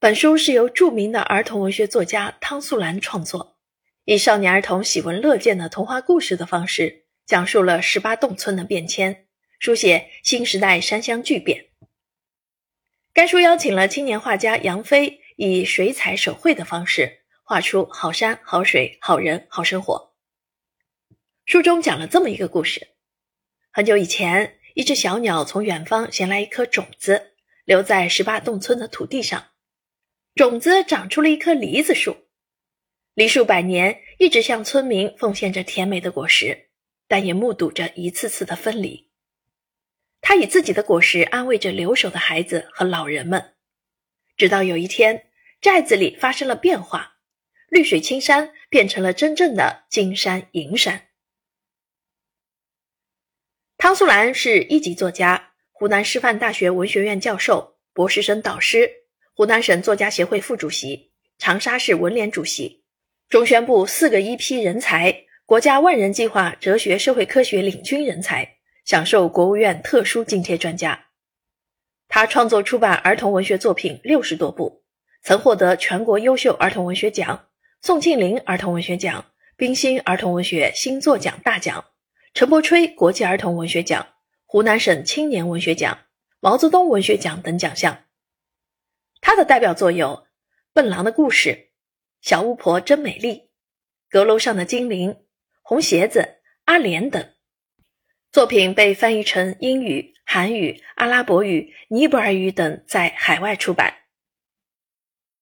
本书是由著名的儿童文学作家汤素兰创作，以少年儿童喜闻乐见的童话故事的方式，讲述了十八洞村的变迁，书写新时代山乡巨变。该书邀请了青年画家杨飞，以水彩手绘的方式画出好山、好水、好人、好生活。书中讲了这么一个故事：很久以前，一只小鸟从远方衔来一颗种子，留在十八洞村的土地上。种子长出了一棵梨子树，梨树百年一直向村民奉献着甜美的果实，但也目睹着一次次的分离。他以自己的果实安慰着留守的孩子和老人们，直到有一天，寨子里发生了变化，绿水青山变成了真正的金山银山。汤素兰是一级作家，湖南师范大学文学院教授、博士生导师。湖南省作家协会副主席、长沙市文联主席，中宣部四个一批人才，国家万人计划哲学社会科学领军人才，享受国务院特殊津贴专家。他创作出版儿童文学作品六十多部，曾获得全国优秀儿童文学奖、宋庆龄儿童文学奖、冰心儿童文学新作奖大奖、陈伯吹国际儿童文学奖、湖南省青年文学奖、毛泽东文学奖等奖项。他的代表作有《笨狼的故事》《小巫婆真美丽》《阁楼上的精灵》《红鞋子》《阿莲》等作品，被翻译成英语、韩语、阿拉伯语、尼泊尔语等，在海外出版。